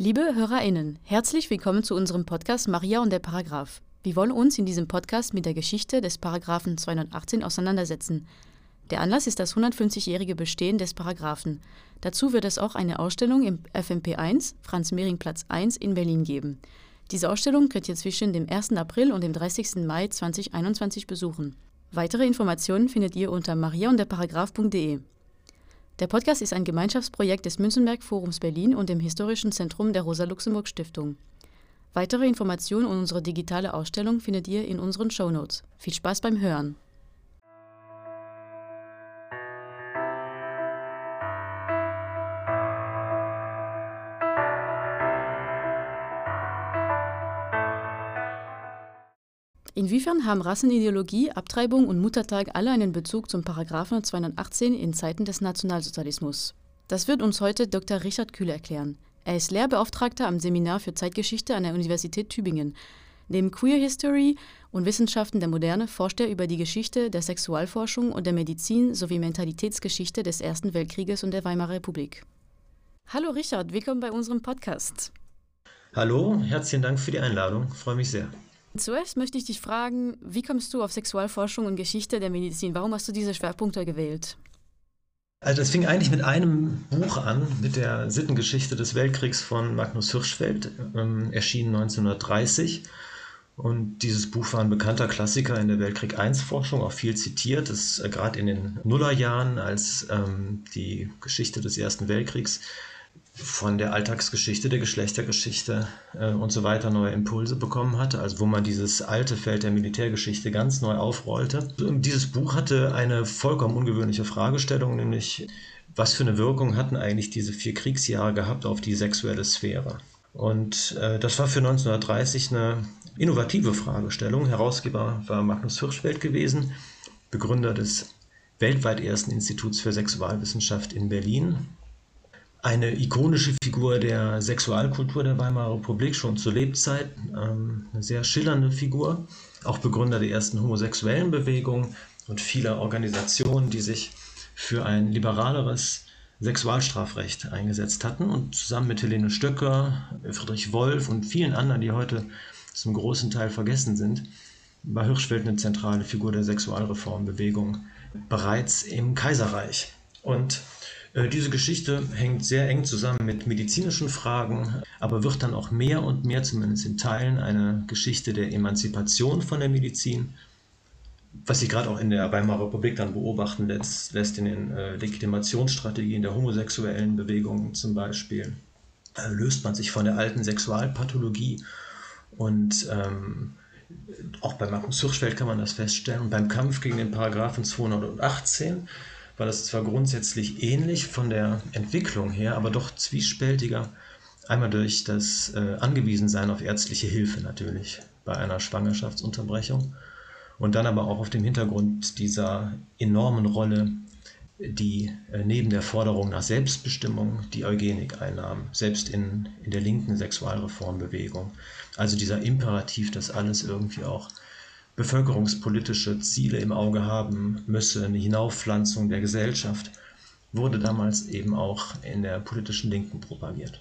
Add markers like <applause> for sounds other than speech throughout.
Liebe HörerInnen, herzlich willkommen zu unserem Podcast Maria und der Paragraph. Wir wollen uns in diesem Podcast mit der Geschichte des Paragraphen 218 auseinandersetzen. Der Anlass ist das 150-jährige Bestehen des Paragraphen. Dazu wird es auch eine Ausstellung im FMP 1, Franz-Mehring-Platz 1 in Berlin geben. Diese Ausstellung könnt ihr zwischen dem 1. April und dem 30. Mai 2021 besuchen. Weitere Informationen findet ihr unter mariaundderparagraph.de. Der Podcast ist ein Gemeinschaftsprojekt des Münzenberg Forums Berlin und dem Historischen Zentrum der Rosa-Luxemburg-Stiftung. Weitere Informationen und unsere digitale Ausstellung findet ihr in unseren Shownotes. Viel Spaß beim Hören! Inwiefern haben Rassenideologie, Abtreibung und Muttertag alle einen Bezug zum Paragraphen 218 in Zeiten des Nationalsozialismus? Das wird uns heute Dr. Richard Kühl erklären. Er ist Lehrbeauftragter am Seminar für Zeitgeschichte an der Universität Tübingen. Neben Queer History und Wissenschaften der Moderne forscht er über die Geschichte der Sexualforschung und der Medizin sowie Mentalitätsgeschichte des Ersten Weltkrieges und der Weimarer Republik. Hallo Richard, willkommen bei unserem Podcast. Hallo, herzlichen Dank für die Einladung. Freue mich sehr. Zuerst möchte ich dich fragen, wie kommst du auf Sexualforschung und Geschichte der Medizin? Warum hast du diese Schwerpunkte gewählt? Also das fing eigentlich mit einem Buch an, mit der Sittengeschichte des Weltkriegs von Magnus Hirschfeld, ähm, erschienen 1930. Und dieses Buch war ein bekannter Klassiker in der Weltkrieg I-Forschung, auch viel zitiert. Das äh, gerade in den Nullerjahren, als ähm, die Geschichte des Ersten Weltkriegs von der Alltagsgeschichte, der Geschlechtergeschichte äh, und so weiter neue Impulse bekommen hatte, also wo man dieses alte Feld der Militärgeschichte ganz neu aufrollte. Und dieses Buch hatte eine vollkommen ungewöhnliche Fragestellung, nämlich was für eine Wirkung hatten eigentlich diese vier Kriegsjahre gehabt auf die sexuelle Sphäre? Und äh, das war für 1930 eine innovative Fragestellung. Herausgeber war Magnus Hirschfeld gewesen, Begründer des weltweit ersten Instituts für Sexualwissenschaft in Berlin eine ikonische Figur der Sexualkultur der Weimarer Republik, schon zur Lebzeit, ähm, eine sehr schillernde Figur, auch Begründer der ersten homosexuellen Bewegung und vieler Organisationen, die sich für ein liberaleres Sexualstrafrecht eingesetzt hatten und zusammen mit Helene Stöcker, Friedrich Wolf und vielen anderen, die heute zum großen Teil vergessen sind, war Hirschfeld eine zentrale Figur der Sexualreformbewegung bereits im Kaiserreich. Und diese Geschichte hängt sehr eng zusammen mit medizinischen Fragen, aber wird dann auch mehr und mehr, zumindest in Teilen, eine Geschichte der Emanzipation von der Medizin, was sich gerade auch in der Weimarer Republik dann beobachten lässt, lässt in den äh, Legitimationsstrategien der homosexuellen Bewegungen zum Beispiel. Äh, löst man sich von der alten Sexualpathologie und ähm, auch bei Markus Hirschfeld kann man das feststellen. Und beim Kampf gegen den Paragraphen 218 war das zwar grundsätzlich ähnlich von der Entwicklung her, aber doch zwiespältiger. Einmal durch das äh, Angewiesensein auf ärztliche Hilfe natürlich bei einer Schwangerschaftsunterbrechung und dann aber auch auf dem Hintergrund dieser enormen Rolle, die äh, neben der Forderung nach Selbstbestimmung die Eugenik einnahm, selbst in, in der linken Sexualreformbewegung. Also dieser Imperativ, dass alles irgendwie auch bevölkerungspolitische Ziele im Auge haben müsse, eine Hinaufpflanzung der Gesellschaft, wurde damals eben auch in der politischen Linken propagiert.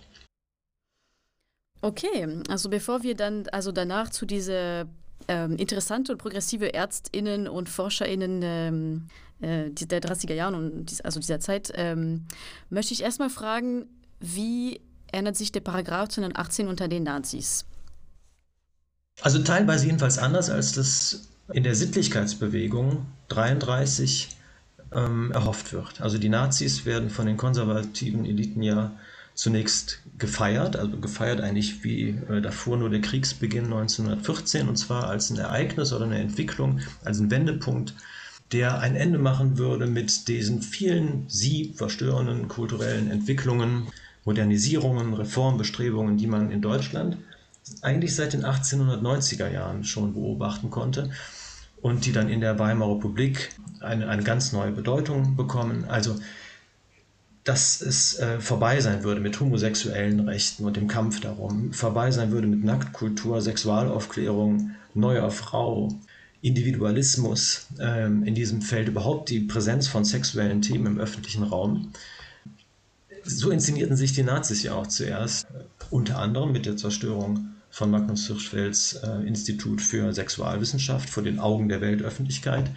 Okay, also bevor wir dann also danach zu dieser ähm, interessante und progressive Ärztinnen und Forscherinnen ähm, äh, der 30er Jahre und dies, also dieser Zeit, ähm, möchte ich erstmal fragen, wie ändert sich der Paragraph 218 unter den Nazis? Also teilweise jedenfalls anders, als das in der Sittlichkeitsbewegung 33 ähm, erhofft wird. Also die Nazis werden von den konservativen Eliten ja zunächst gefeiert, also gefeiert eigentlich wie äh, davor nur der Kriegsbeginn 1914 und zwar als ein Ereignis oder eine Entwicklung, als ein Wendepunkt, der ein Ende machen würde mit diesen vielen sie verstörenden kulturellen Entwicklungen, Modernisierungen, Reformbestrebungen, die man in Deutschland eigentlich seit den 1890er Jahren schon beobachten konnte und die dann in der Weimarer Republik eine, eine ganz neue Bedeutung bekommen. Also, dass es äh, vorbei sein würde mit homosexuellen Rechten und dem Kampf darum, vorbei sein würde mit Nacktkultur, Sexualaufklärung, neuer Frau, Individualismus ähm, in diesem Feld, überhaupt die Präsenz von sexuellen Themen im öffentlichen Raum So inszenierten sich die Nazis ja auch zuerst, unter anderem mit der Zerstörung von Magnus Hirschfelds äh, Institut für Sexualwissenschaft vor den Augen der Weltöffentlichkeit.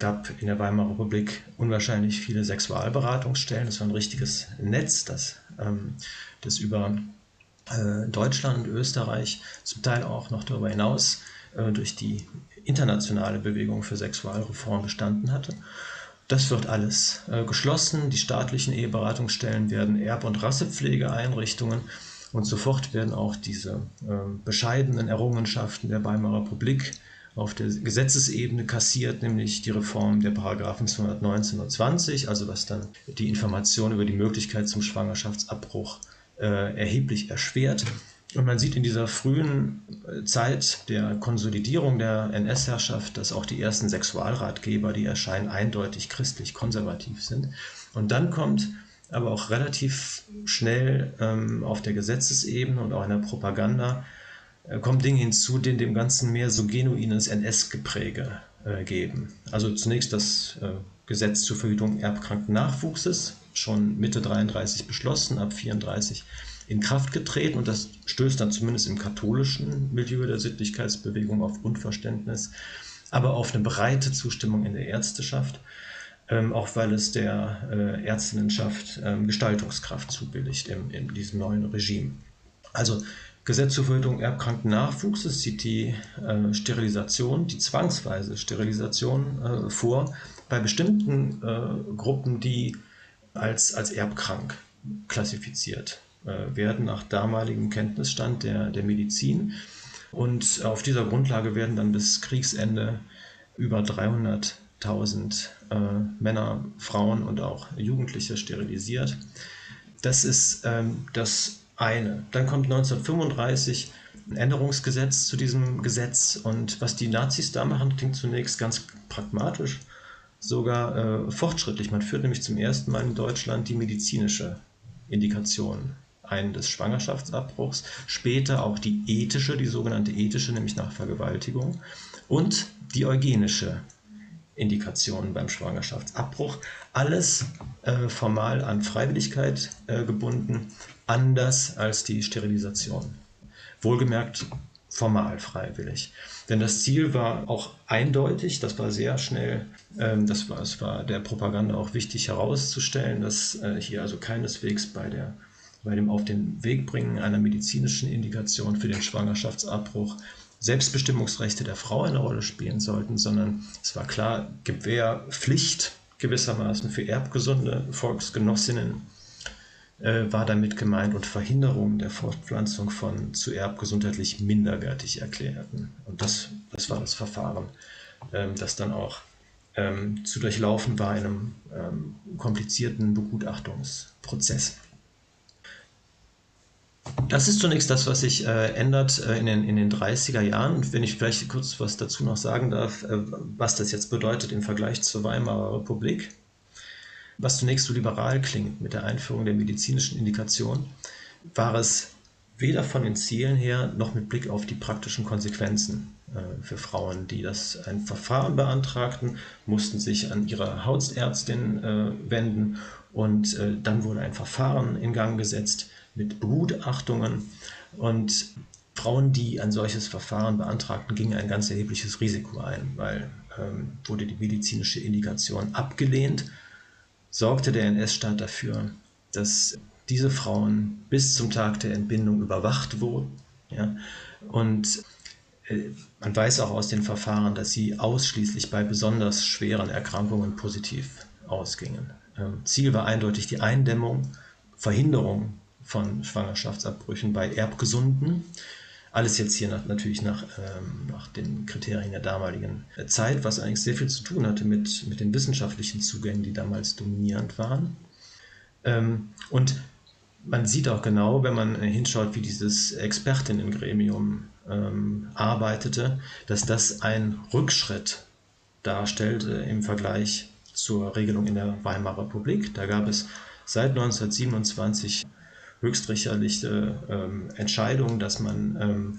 gab in der Weimarer Republik unwahrscheinlich viele Sexualberatungsstellen. Das war ein richtiges Netz, das, ähm, das über äh, Deutschland und Österreich, zum Teil auch noch darüber hinaus äh, durch die internationale Bewegung für Sexualreform bestanden hatte. Das wird alles äh, geschlossen. Die staatlichen Eheberatungsstellen werden Erb- und Rassepflegeeinrichtungen und sofort werden auch diese äh, bescheidenen Errungenschaften der Weimarer Republik auf der Gesetzesebene kassiert, nämlich die Reform der Paragraphen 219 und 20, also was dann die Information über die Möglichkeit zum Schwangerschaftsabbruch äh, erheblich erschwert. Und man sieht in dieser frühen äh, Zeit der Konsolidierung der NS-Herrschaft, dass auch die ersten Sexualratgeber, die erscheinen, eindeutig christlich-konservativ sind. Und dann kommt aber auch relativ schnell ähm, auf der Gesetzesebene und auch in der Propaganda äh, kommen Dinge hinzu, die dem Ganzen mehr so genuines NS-Gepräge äh, geben. Also zunächst das äh, Gesetz zur Verhütung erbkranken Nachwuchses, schon Mitte 33 beschlossen, ab 34 in Kraft getreten und das stößt dann zumindest im katholischen Milieu der Sittlichkeitsbewegung auf Unverständnis, aber auf eine breite Zustimmung in der Ärzteschaft, ähm, auch weil es der äh, Ärztinnenschaft ähm, Gestaltungskraft zubilligt in, in diesem neuen Regime. Also Gesetz zur Verhütung erbkranken Nachwuchses sieht die äh, Sterilisation, die zwangsweise Sterilisation äh, vor bei bestimmten äh, Gruppen, die als, als erbkrank klassifiziert äh, werden nach damaligem Kenntnisstand der, der Medizin. Und auf dieser Grundlage werden dann bis Kriegsende über 300.000 äh, Männer, Frauen und auch Jugendliche sterilisiert. Das ist ähm, das eine. Dann kommt 1935 ein Änderungsgesetz zu diesem Gesetz und was die Nazis da machen, klingt zunächst ganz pragmatisch, sogar äh, fortschrittlich. Man führt nämlich zum ersten Mal in Deutschland die medizinische Indikation ein des Schwangerschaftsabbruchs, später auch die ethische, die sogenannte ethische, nämlich nach Vergewaltigung und die eugenische Indikation beim Schwangerschaftsabbruch. Alles äh, formal an Freiwilligkeit äh, gebunden, anders als die Sterilisation. Wohlgemerkt formal freiwillig. Denn das Ziel war auch eindeutig, das war sehr schnell, ähm, das war, es war der Propaganda auch wichtig herauszustellen, dass äh, hier also keineswegs bei der bei dem Auf den Weg bringen einer medizinischen Indikation für den Schwangerschaftsabbruch Selbstbestimmungsrechte der Frau eine Rolle spielen sollten, sondern es war klar, Gewährpflicht gewissermaßen für erbgesunde Volksgenossinnen äh, war damit gemeint und Verhinderung der Fortpflanzung von zu erbgesundheitlich minderwertig Erklärten. Und das, das war das Verfahren, ähm, das dann auch ähm, zu durchlaufen war in einem ähm, komplizierten Begutachtungsprozess. Das ist zunächst das, was sich äh, ändert äh, in, den, in den 30er Jahren. Wenn ich vielleicht kurz was dazu noch sagen darf, äh, was das jetzt bedeutet im Vergleich zur Weimarer Republik, was zunächst so liberal klingt mit der Einführung der medizinischen Indikation, war es weder von den Zielen her noch mit Blick auf die praktischen Konsequenzen äh, für Frauen, die das ein Verfahren beantragten, mussten sich an ihre Hausärztin äh, wenden und äh, dann wurde ein Verfahren in Gang gesetzt, mit Begutachtungen und Frauen, die ein solches Verfahren beantragten, gingen ein ganz erhebliches Risiko ein, weil ähm, wurde die medizinische Indikation abgelehnt, sorgte der NS-Staat dafür, dass diese Frauen bis zum Tag der Entbindung überwacht wurden. Ja? Und äh, man weiß auch aus den Verfahren, dass sie ausschließlich bei besonders schweren Erkrankungen positiv ausgingen. Ähm, Ziel war eindeutig die Eindämmung, Verhinderung von Schwangerschaftsabbrüchen bei Erbgesunden. Alles jetzt hier nach, natürlich nach, ähm, nach den Kriterien der damaligen Zeit, was eigentlich sehr viel zu tun hatte mit, mit den wissenschaftlichen Zugängen, die damals dominierend waren. Ähm, und man sieht auch genau, wenn man hinschaut, wie dieses Expertinnengremium ähm, arbeitete, dass das ein Rückschritt darstellt äh, im Vergleich zur Regelung in der Weimarer Republik. Da gab es seit 1927 höchstrichterliche ähm, Entscheidung, dass man, ähm,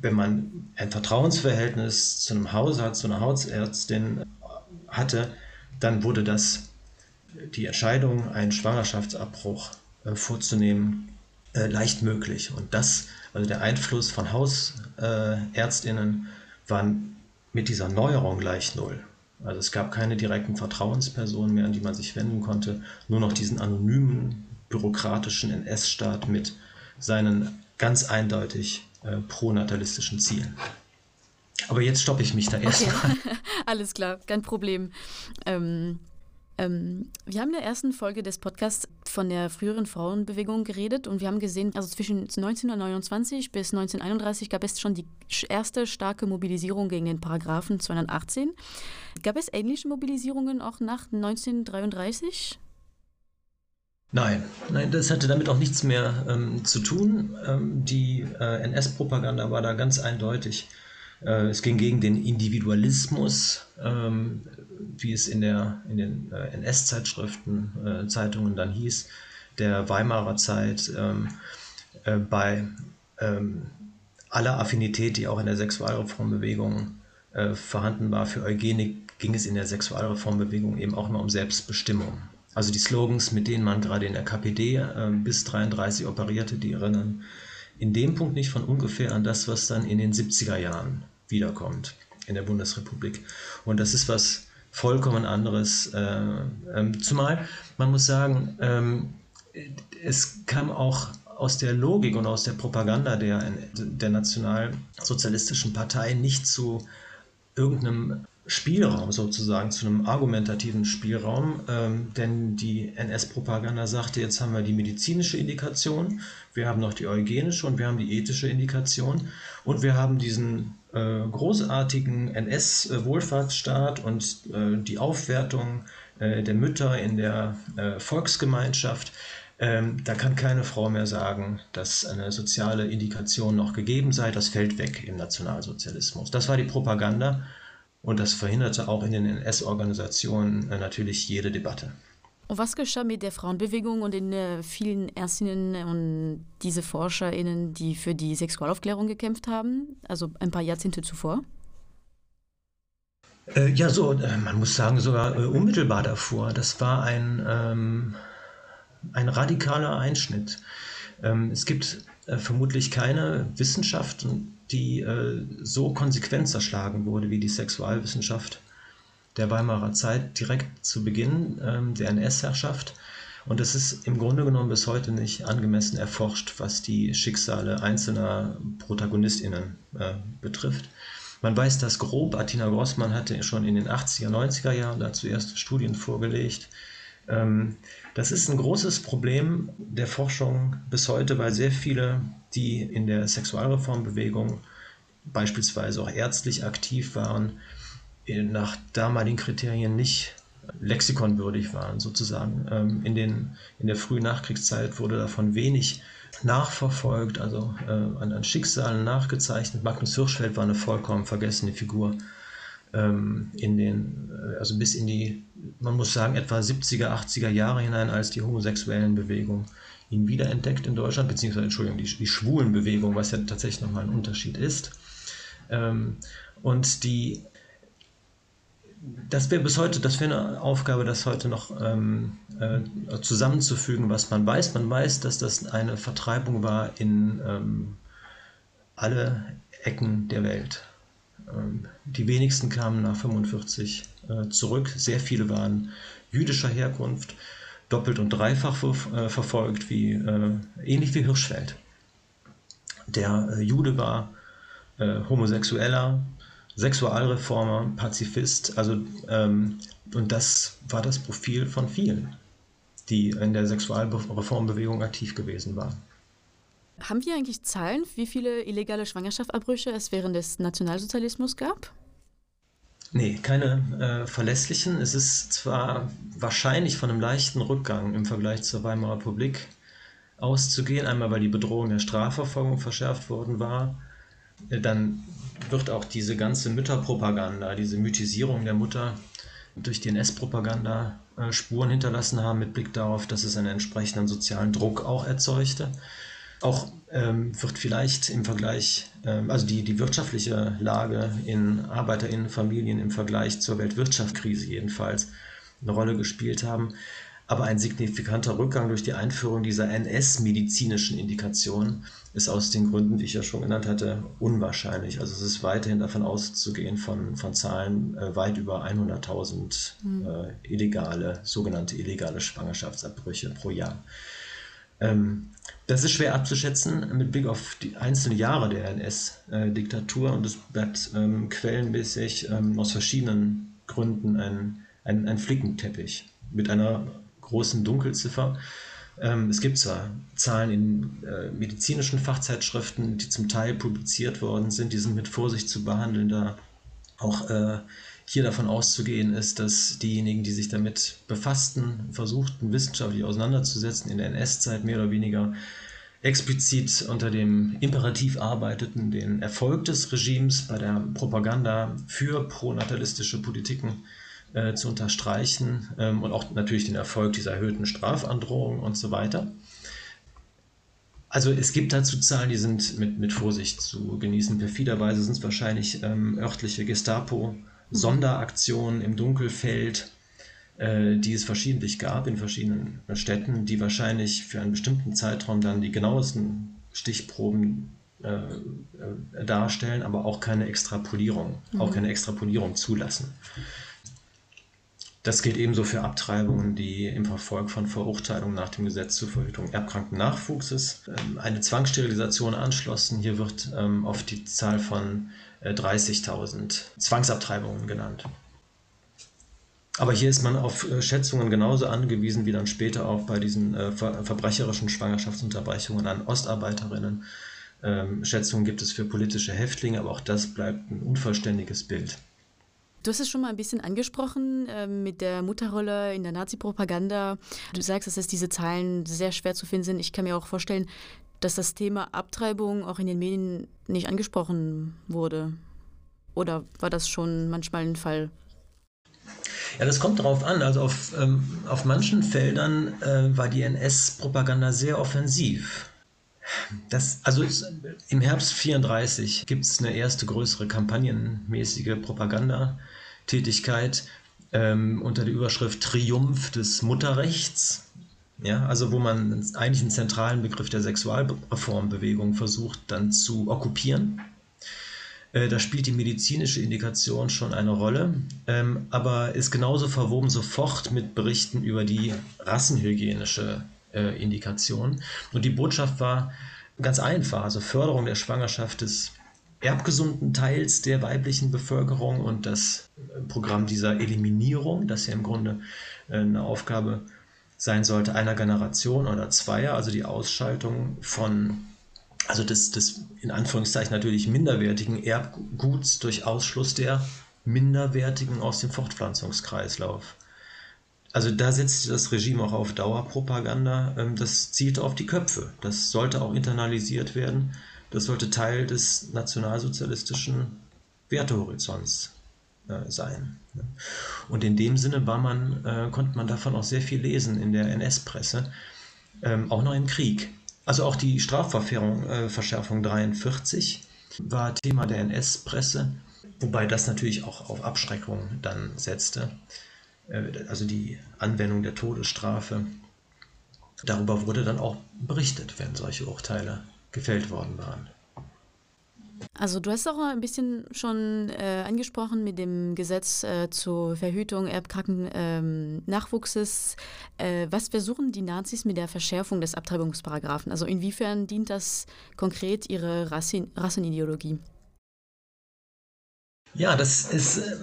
wenn man ein Vertrauensverhältnis zu einem Hausarzt, zu einer Hausärztin hatte, dann wurde das die Entscheidung, einen Schwangerschaftsabbruch äh, vorzunehmen, äh, leicht möglich. Und das, also der Einfluss von Hausärztinnen, war mit dieser Neuerung gleich null. Also es gab keine direkten Vertrauenspersonen mehr, an die man sich wenden konnte, nur noch diesen anonymen bürokratischen NS-Staat mit seinen ganz eindeutig äh, pronatalistischen Zielen. Aber jetzt stoppe ich mich da erstmal. Okay. <laughs> Alles klar, kein Problem. Ähm, ähm, wir haben in der ersten Folge des Podcasts von der früheren Frauenbewegung geredet und wir haben gesehen, also zwischen 1929 bis 1931 gab es schon die erste starke Mobilisierung gegen den Paragraphen 218. Gab es ähnliche Mobilisierungen auch nach 1933? Nein, nein, das hatte damit auch nichts mehr ähm, zu tun. Ähm, die äh, NS-Propaganda war da ganz eindeutig. Äh, es ging gegen den Individualismus, ähm, wie es in, der, in den äh, NS-Zeitschriften, äh, Zeitungen dann hieß, der Weimarer Zeit, ähm, äh, bei ähm, aller Affinität, die auch in der Sexualreformbewegung äh, vorhanden war für Eugenik, ging es in der Sexualreformbewegung eben auch immer um Selbstbestimmung. Also die Slogans, mit denen man gerade in der KPD äh, bis 33 operierte, die erinnern in dem Punkt nicht von ungefähr an das, was dann in den 70er Jahren wiederkommt in der Bundesrepublik. Und das ist was vollkommen anderes. Äh, ähm, zumal man muss sagen, ähm, es kam auch aus der Logik und aus der Propaganda der, der nationalsozialistischen Partei nicht zu irgendeinem Spielraum sozusagen, zu einem argumentativen Spielraum, ähm, denn die NS-Propaganda sagte, jetzt haben wir die medizinische Indikation, wir haben noch die eugenische und wir haben die ethische Indikation und wir haben diesen äh, großartigen NS-Wohlfahrtsstaat und äh, die Aufwertung äh, der Mütter in der äh, Volksgemeinschaft. Ähm, da kann keine Frau mehr sagen, dass eine soziale Indikation noch gegeben sei. Das fällt weg im Nationalsozialismus. Das war die Propaganda. Und das verhinderte auch in den NS-Organisationen äh, natürlich jede Debatte. Und was geschah mit der Frauenbewegung und den äh, vielen Ärztinnen und diese ForscherInnen, die für die Sexualaufklärung gekämpft haben, also ein paar Jahrzehnte zuvor? Äh, ja, so, äh, man muss sagen, sogar unmittelbar davor. Das war ein, ähm, ein radikaler Einschnitt. Ähm, es gibt vermutlich keine Wissenschaft, die äh, so konsequent zerschlagen wurde wie die Sexualwissenschaft der Weimarer Zeit direkt zu Beginn ähm, der NS-Herrschaft. Und es ist im Grunde genommen bis heute nicht angemessen erforscht, was die Schicksale einzelner ProtagonistInnen äh, betrifft. Man weiß das grob. Atina Grossmann hatte schon in den 80er, 90er Jahren dazu erste Studien vorgelegt. Ähm, das ist ein großes Problem der Forschung bis heute, weil sehr viele, die in der Sexualreformbewegung beispielsweise auch ärztlich aktiv waren, nach damaligen Kriterien nicht lexikonwürdig waren, sozusagen. Ähm, in, den, in der frühen Nachkriegszeit wurde davon wenig nachverfolgt, also äh, an, an Schicksalen nachgezeichnet. Magnus Hirschfeld war eine vollkommen vergessene Figur ähm, in den, äh, also bis in die, man muss sagen, etwa 70er, 80er Jahre hinein, als die homosexuellen Bewegung ihn wiederentdeckt in Deutschland, beziehungsweise, Entschuldigung, die, die schwulen Bewegung, was ja tatsächlich nochmal ein Unterschied ist. Ähm, und die, das wäre bis heute, das wäre eine Aufgabe, das heute noch ähm, äh, zusammenzufügen, was man weiß. Man weiß, dass das eine Vertreibung war in ähm, alle Ecken der Welt. Ähm, die wenigsten kamen nach 45 äh, zurück. Sehr viele waren jüdischer Herkunft, doppelt und dreifach äh, verfolgt, wie, äh, ähnlich wie Hirschfeld. Der Jude war Homosexueller, Sexualreformer, Pazifist, also ähm, und das war das Profil von vielen, die in der Sexualreformbewegung aktiv gewesen waren. Haben wir eigentlich Zahlen, wie viele illegale Schwangerschaftsabbrüche es während des Nationalsozialismus gab? Nee, keine äh, verlässlichen. Es ist zwar wahrscheinlich von einem leichten Rückgang im Vergleich zur Weimarer Republik auszugehen, einmal weil die Bedrohung der Strafverfolgung verschärft worden war, äh, dann wird auch diese ganze Mütterpropaganda, diese Mythisierung der Mutter durch die NS-Propaganda äh, Spuren hinterlassen haben, mit Blick darauf, dass es einen entsprechenden sozialen Druck auch erzeugte. Auch ähm, wird vielleicht im Vergleich, ähm, also die, die wirtschaftliche Lage in ArbeiterInnenfamilien im Vergleich zur Weltwirtschaftskrise jedenfalls eine Rolle gespielt haben. Aber ein signifikanter Rückgang durch die Einführung dieser NS-medizinischen Indikation ist aus den Gründen, die ich ja schon genannt hatte, unwahrscheinlich. Also es ist weiterhin davon auszugehen von, von Zahlen äh, weit über 100.000 mhm. äh, illegale, sogenannte illegale Schwangerschaftsabbrüche pro Jahr. Ähm, das ist schwer abzuschätzen mit Blick auf die einzelnen Jahre der NS-Diktatur und es bleibt ähm, quellenmäßig ähm, aus verschiedenen Gründen ein, ein, ein Flickenteppich mit einer großen Dunkelziffer. Ähm, es gibt zwar Zahlen in äh, medizinischen Fachzeitschriften, die zum Teil publiziert worden sind, die sind mit Vorsicht zu behandeln, da auch äh, hier davon auszugehen ist, dass diejenigen, die sich damit befassten, versuchten, wissenschaftlich auseinanderzusetzen, in der NS-Zeit mehr oder weniger explizit unter dem Imperativ arbeiteten, den Erfolg des Regimes bei der Propaganda für pronatalistische Politiken äh, zu unterstreichen ähm, und auch natürlich den Erfolg dieser erhöhten Strafandrohung und so weiter. Also es gibt dazu Zahlen, die sind mit, mit Vorsicht zu genießen. Perfiderweise sind es wahrscheinlich ähm, örtliche Gestapo-Sonderaktionen im Dunkelfeld, äh, die es verschiedentlich gab in verschiedenen Städten, die wahrscheinlich für einen bestimmten Zeitraum dann die genauesten Stichproben äh, äh, darstellen, aber auch keine Extrapolierung, mhm. auch keine Extrapolierung zulassen. Das gilt ebenso für Abtreibungen, die im Verfolg von Verurteilungen nach dem Gesetz zur Verhütung erbkranken Nachwuchses ähm, eine Zwangssterilisation anschlossen. Hier wird ähm, oft die Zahl von 30.000 äh, Zwangsabtreibungen genannt. Aber hier ist man auf äh, Schätzungen genauso angewiesen wie dann später auch bei diesen äh, verbrecherischen Schwangerschaftsunterbrechungen an Ostarbeiterinnen. Ähm, Schätzungen gibt es für politische Häftlinge, aber auch das bleibt ein unvollständiges Bild. Du hast es schon mal ein bisschen angesprochen äh, mit der Mutterrolle in der Nazi-Propaganda. Du sagst, dass es diese Zahlen sehr schwer zu finden sind. Ich kann mir auch vorstellen, dass das Thema Abtreibung auch in den Medien nicht angesprochen wurde. Oder war das schon manchmal ein Fall? Ja, das kommt darauf an. Also auf, ähm, auf manchen Feldern äh, war die NS-Propaganda sehr offensiv. Das, also im Herbst 34 gibt es eine erste größere kampagnenmäßige Propagandatätigkeit ähm, unter der Überschrift Triumph des Mutterrechts. Ja, also wo man eigentlich einen zentralen Begriff der Sexualreformbewegung versucht dann zu okkupieren. Äh, da spielt die medizinische Indikation schon eine Rolle, ähm, aber ist genauso verwoben sofort mit Berichten über die rassenhygienische äh, Indikation. Und die Botschaft war ganz einfach, also Förderung der Schwangerschaft des erbgesunden Teils der weiblichen Bevölkerung und das Programm dieser Eliminierung, das ja im Grunde äh, eine Aufgabe sein sollte einer Generation oder zweier, also die Ausschaltung von, also des, des in Anführungszeichen natürlich minderwertigen Erbguts durch Ausschluss der minderwertigen aus dem Fortpflanzungskreislauf. Also da setzt das Regime auch auf Dauerpropaganda. Ähm, das zielt auf die Köpfe. Das sollte auch internalisiert werden. Das sollte Teil des nationalsozialistischen Wertehorizonts sein. Und in dem Sinne war man, äh, konnte man davon auch sehr viel lesen in der NS-Presse, ähm, auch noch im Krieg. Also auch die Strafverschärfung äh, Verschärfung 43 war Thema der NS-Presse, wobei das natürlich auch auf Abschreckung dann setzte. Äh, also die Anwendung der Todesstrafe. Darüber wurde dann auch berichtet, wenn solche Urteile gefällt worden waren. Also du hast auch ein bisschen schon äh, angesprochen mit dem Gesetz äh, zur Verhütung erbkranken ähm, Nachwuchses. Äh, was versuchen die Nazis mit der Verschärfung des Abtreibungsparagraphen? Also inwiefern dient das konkret ihre Rassin Rassenideologie? Ja, das ist äh,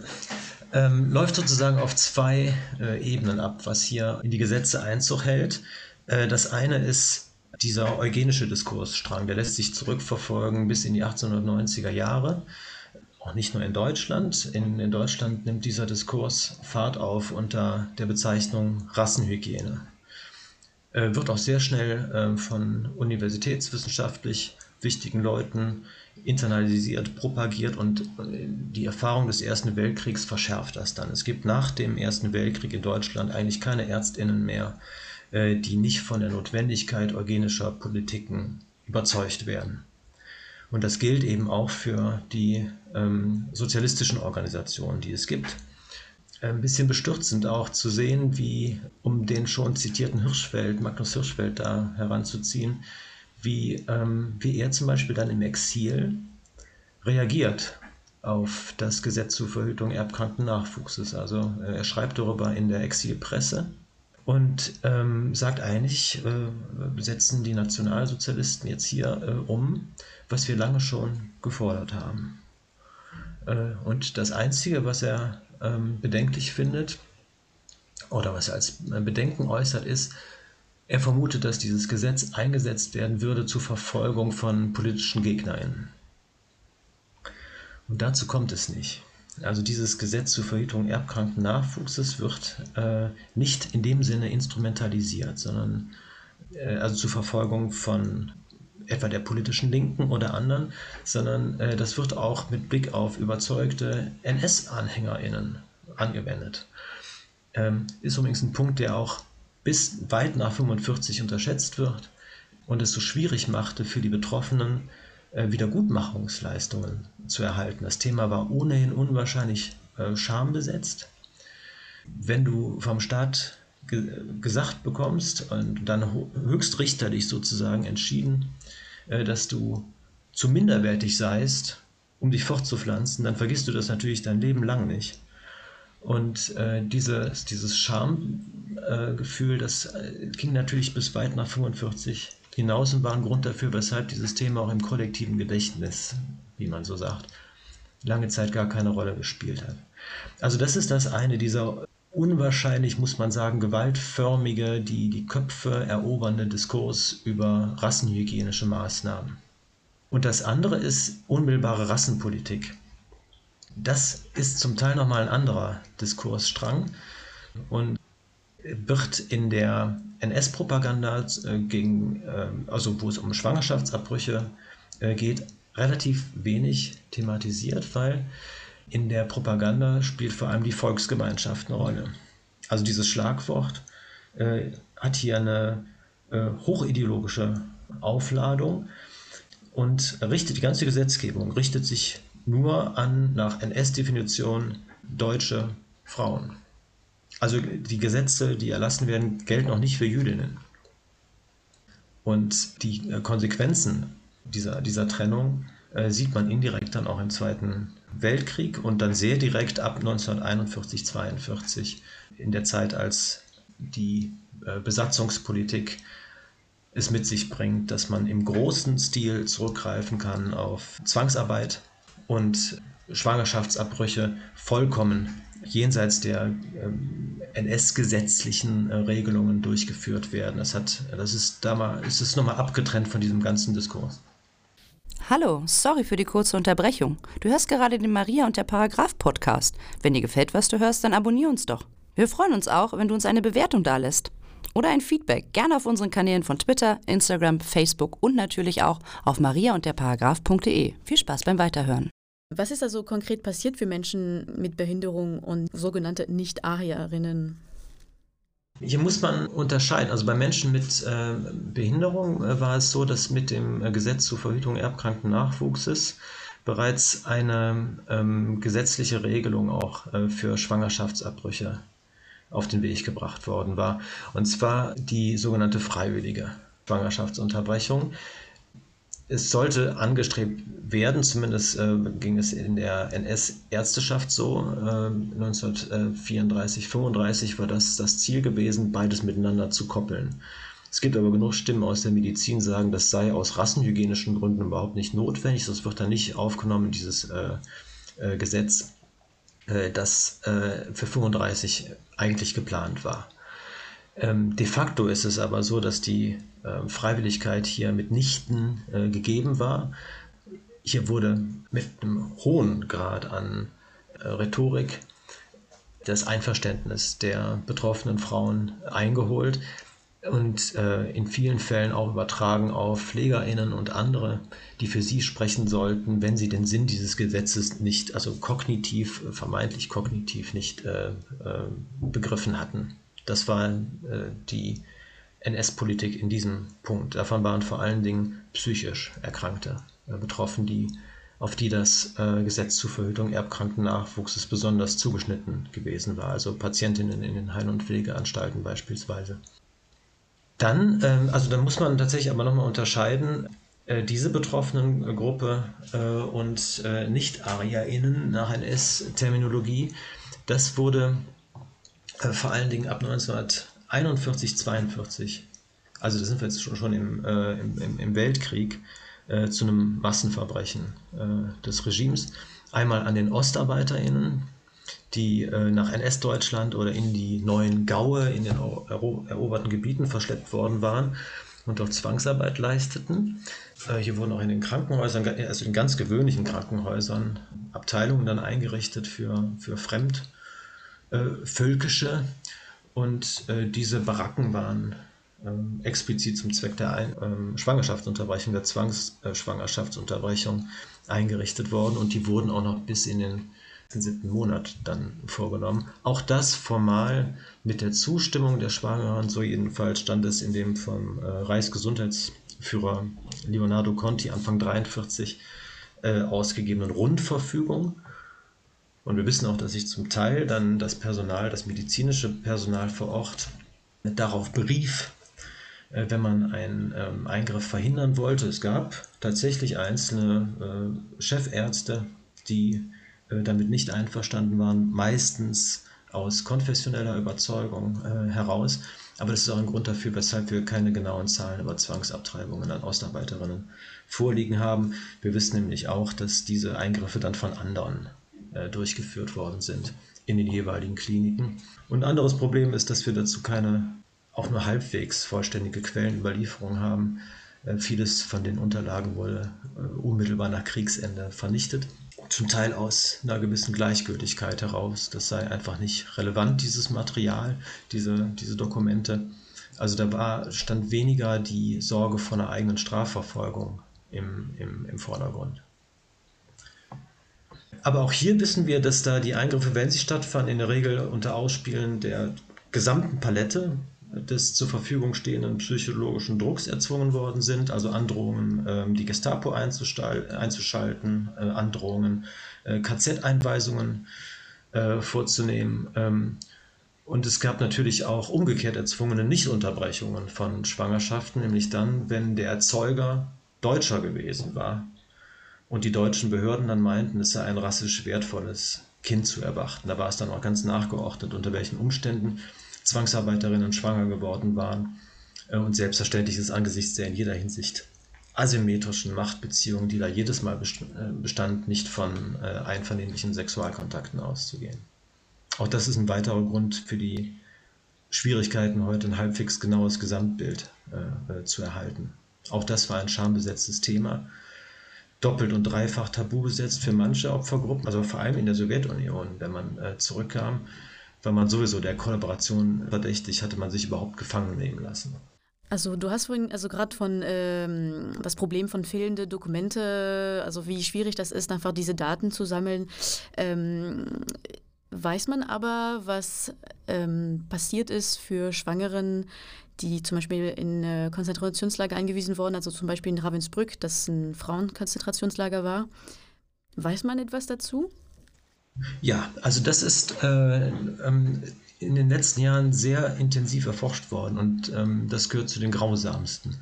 ähm, läuft sozusagen auf zwei äh, Ebenen ab, was hier in die Gesetze Einzug hält. Äh, das eine ist dieser eugenische Diskursstrang, der lässt sich zurückverfolgen bis in die 1890er Jahre. Auch nicht nur in Deutschland. In, in Deutschland nimmt dieser Diskurs Fahrt auf unter der Bezeichnung Rassenhygiene. Äh, wird auch sehr schnell äh, von universitätswissenschaftlich wichtigen Leuten internalisiert, propagiert und äh, die Erfahrung des Ersten Weltkriegs verschärft das dann. Es gibt nach dem Ersten Weltkrieg in Deutschland eigentlich keine Ärztinnen mehr, die nicht von der Notwendigkeit eugenischer Politiken überzeugt werden. Und das gilt eben auch für die ähm, sozialistischen Organisationen, die es gibt. ein bisschen bestürzend auch zu sehen, wie, um den schon zitierten Hirschfeld, Magnus Hirschfeld da heranzuziehen, wie, ähm, wie er zum Beispiel dann im Exil reagiert auf das Gesetz zur Verhütung erbkranken Nachwuchses. Also äh, er schreibt darüber in der Exilpresse und ähm, sagt eigentlich, äh, setzen die Nationalsozialisten jetzt hier äh, um, was wir lange schon gefordert haben. Äh, und das Einzige, was er ähm, bedenklich findet oder was er als Bedenken äußert, ist, er vermutet, dass dieses Gesetz eingesetzt werden würde zur Verfolgung von politischen GegnerInnen. Und dazu kommt es nicht. Also dieses Gesetz zur Verhütung erbkranken Nachwuchses wird äh, nicht in dem Sinne instrumentalisiert, sondern äh, also zur Verfolgung von etwa der politischen Linken oder anderen, sondern äh, das wird auch mit Blick auf überzeugte NS-AnhängerInnen angewendet. Ähm, ist übrigens ein Punkt, der auch bis weit nach 45 unterschätzt wird und es so schwierig machte für die Betroffenen, Wiedergutmachungsleistungen zu erhalten. Das Thema war ohnehin unwahrscheinlich äh, schambesetzt. Wenn du vom Staat ge gesagt bekommst und dann höchstrichterlich sozusagen entschieden, äh, dass du zu minderwertig seist, um dich fortzupflanzen, dann vergisst du das natürlich dein Leben lang nicht. Und äh, dieses, dieses Schamgefühl, äh, das äh, ging natürlich bis weit nach 45 hinaus und war ein Grund dafür, weshalb dieses Thema auch im kollektiven Gedächtnis, wie man so sagt, lange Zeit gar keine Rolle gespielt hat. Also das ist das eine, dieser unwahrscheinlich, muss man sagen, gewaltförmige, die, die Köpfe erobernde Diskurs über rassenhygienische Maßnahmen. Und das andere ist unmittelbare Rassenpolitik. Das ist zum Teil nochmal ein anderer Diskursstrang und wird in der NS-Propaganda äh, gegen, äh, also wo es um Schwangerschaftsabbrüche äh, geht, relativ wenig thematisiert, weil in der Propaganda spielt vor allem die Volksgemeinschaft eine Rolle. Also dieses Schlagwort äh, hat hier eine äh, hochideologische Aufladung und richtet die ganze Gesetzgebung richtet sich nur an nach NS-Definition deutsche Frauen. Also die Gesetze, die erlassen werden, gelten auch nicht für Jüdinnen. Und die äh, Konsequenzen dieser, dieser Trennung äh, sieht man indirekt dann auch im Zweiten Weltkrieg und dann sehr direkt ab 1941, 42 in der Zeit, als die äh, Besatzungspolitik es mit sich bringt, dass man im großen Stil zurückgreifen kann auf Zwangsarbeit und Schwangerschaftsabbrüche vollkommen jenseits der ähm, NS-gesetzlichen äh, Regelungen durchgeführt werden. Das, hat, das ist, da mal, ist es nochmal abgetrennt von diesem ganzen Diskurs. Hallo, sorry für die kurze Unterbrechung. Du hörst gerade den Maria und der Paragraph Podcast. Wenn dir gefällt, was du hörst, dann abonnier uns doch. Wir freuen uns auch, wenn du uns eine Bewertung dalässt. Oder ein Feedback, gerne auf unseren Kanälen von Twitter, Instagram, Facebook und natürlich auch auf maria und der Paragraph.de. Viel Spaß beim Weiterhören. Was ist also konkret passiert für Menschen mit Behinderung und sogenannte Nicht-Arierinnen? Hier muss man unterscheiden. Also bei Menschen mit äh, Behinderung äh, war es so, dass mit dem äh, Gesetz zur Verhütung erbkranken Nachwuchses bereits eine ähm, gesetzliche Regelung auch äh, für Schwangerschaftsabbrüche auf den Weg gebracht worden war. Und zwar die sogenannte freiwillige Schwangerschaftsunterbrechung, es sollte angestrebt werden, zumindest äh, ging es in der NS-Ärzteschaft so. Äh, 1934, 35 war das das Ziel gewesen, beides miteinander zu koppeln. Es gibt aber genug Stimmen aus der Medizin, die sagen, das sei aus rassenhygienischen Gründen überhaupt nicht notwendig. Das wird dann nicht aufgenommen, dieses äh, äh Gesetz, äh, das äh, für 35 eigentlich geplant war. Ähm, de facto ist es aber so, dass die äh, Freiwilligkeit hier mitnichten äh, gegeben war. Hier wurde mit einem hohen Grad an äh, Rhetorik das Einverständnis der betroffenen Frauen eingeholt und äh, in vielen Fällen auch übertragen auf PflegerInnen und andere, die für sie sprechen sollten, wenn sie den Sinn dieses Gesetzes nicht, also kognitiv, vermeintlich kognitiv nicht begriffen hatten. Das war äh, die NS-Politik in diesem Punkt. Davon waren vor allen Dingen psychisch Erkrankte äh, betroffen, die auf die das äh, Gesetz zur Verhütung erbkranken Nachwuchses besonders zugeschnitten gewesen war, also Patientinnen in den Heil- und Pflegeanstalten beispielsweise. Dann, ähm, also da muss man tatsächlich aber nochmal unterscheiden, äh, diese betroffenen Gruppe äh, und äh, Nicht-ArierInnen nach NS-Terminologie, das wurde äh, vor allen Dingen ab 1941, 42, also da sind wir jetzt schon, schon im, äh, im, im, Weltkrieg, äh, zu einem Massenverbrechen äh, des Regimes. Einmal an den OstarbeiterInnen, die äh, nach NS-Deutschland oder in die neuen Gaue, in den eroberten Gebieten verschleppt worden waren und dort Zwangsarbeit leisteten. Äh, hier wurden auch in den Krankenhäusern, also in ganz gewöhnlichen Krankenhäusern, Abteilungen dann eingerichtet für, für Fremdvölkische. und äh, diese Baracken waren ähm, explizit zum Zweck der Ein ähm, Schwangerschaftsunterbrechung, der Zwangsschwangerschaftsunterbrechung eingerichtet worden und die wurden auch noch bis in den, siebten Monat dann vorgenommen. Auch das formal mit der Zustimmung der Schwangeren, so jedenfalls stand es in dem vom äh, Reichsgesundheitsführer Leonardo Conti Anfang 1943 äh, ausgegebenen Rundverfügung. Und wir wissen auch, dass sich zum Teil dann das Personal, das medizinische Personal vor Ort darauf berief, äh, wenn man einen ähm, Eingriff verhindern wollte. Es gab tatsächlich einzelne äh, Chefärzte, die äh, damit nicht einverstanden waren, meistens aus konfessioneller Überzeugung heraus. Aber das ist auch ein Grund dafür, weshalb wir keine genauen Zahlen über Zwangsabtreibungen an Ostarbeiterinnen vorliegen haben. Wir wissen nämlich auch, dass diese Eingriffe dann von anderen durchgeführt worden sind in den jeweiligen Kliniken. Und ein anderes Problem ist, dass wir dazu keine auch nur halbwegs vollständige Quellenüberlieferung haben. Äh, vieles von den Unterlagen wurde äh, unmittelbar nach Kriegsende vernichtet. Zum Teil aus einer gewissen Gleichgültigkeit heraus. Das sei einfach nicht relevant, dieses Material, diese, diese Dokumente. Also da war, stand weniger die Sorge vor einer eigenen Strafverfolgung im, im, im Vordergrund. Aber auch hier wissen wir, dass da die Eingriffe, wenn sie stattfanden, in der Regel unter Ausspielen der gesamten Palette des zur Verfügung stehenden psychologischen Drucks erzwungen worden sind, also Androhungen, ähm, die Gestapo einzuschalten, äh, Androhungen, äh, KZ-Einweisungen äh, vorzunehmen. Ähm, und es gab natürlich auch umgekehrt erzwungene Nichtunterbrechungen von Schwangerschaften, nämlich dann, wenn der Erzeuger Deutscher gewesen war und die deutschen Behörden dann meinten, es sei ein rassisch wertvolles Kind zu erwarten. Da war es dann auch ganz nachgeordnet, unter welchen Umständen Zwangsarbeiterinnen schwanger geworden waren. Äh, und selbstverständlich ist angesichts der in jeder Hinsicht asymmetrischen Machtbeziehungen, die da jedes Mal äh, bestand, nicht von äh, einvernehmlichen Sexualkontakten auszugehen. Auch das ist ein weiterer Grund für die Schwierigkeiten, heute ein halbwegs genaues Gesamtbild äh, zu erhalten. Auch das war ein schambesetztes Thema, doppelt und dreifach tabu besetzt für manche Opfergruppen, also vor allem in der Sowjetunion, wenn man äh, zurückkam weil man sowieso der Kollaboration verdächtig hatte, man sich überhaupt gefangen nehmen lassen. Also du hast vorhin also gerade von ähm, das Problem von fehlende Dokumente, also wie schwierig das ist, einfach diese Daten zu sammeln. Ähm, weiß man aber, was ähm, passiert ist für Schwangeren, die zum Beispiel in äh, Konzentrationslager eingewiesen wurden, also zum Beispiel in Ravensbrück, das ein Frauenkonzentrationslager war. Weiß man etwas dazu? Ja, also das ist äh, ähm, in den letzten Jahren sehr intensiv erforscht worden und ähm, das gehört zu den grausamsten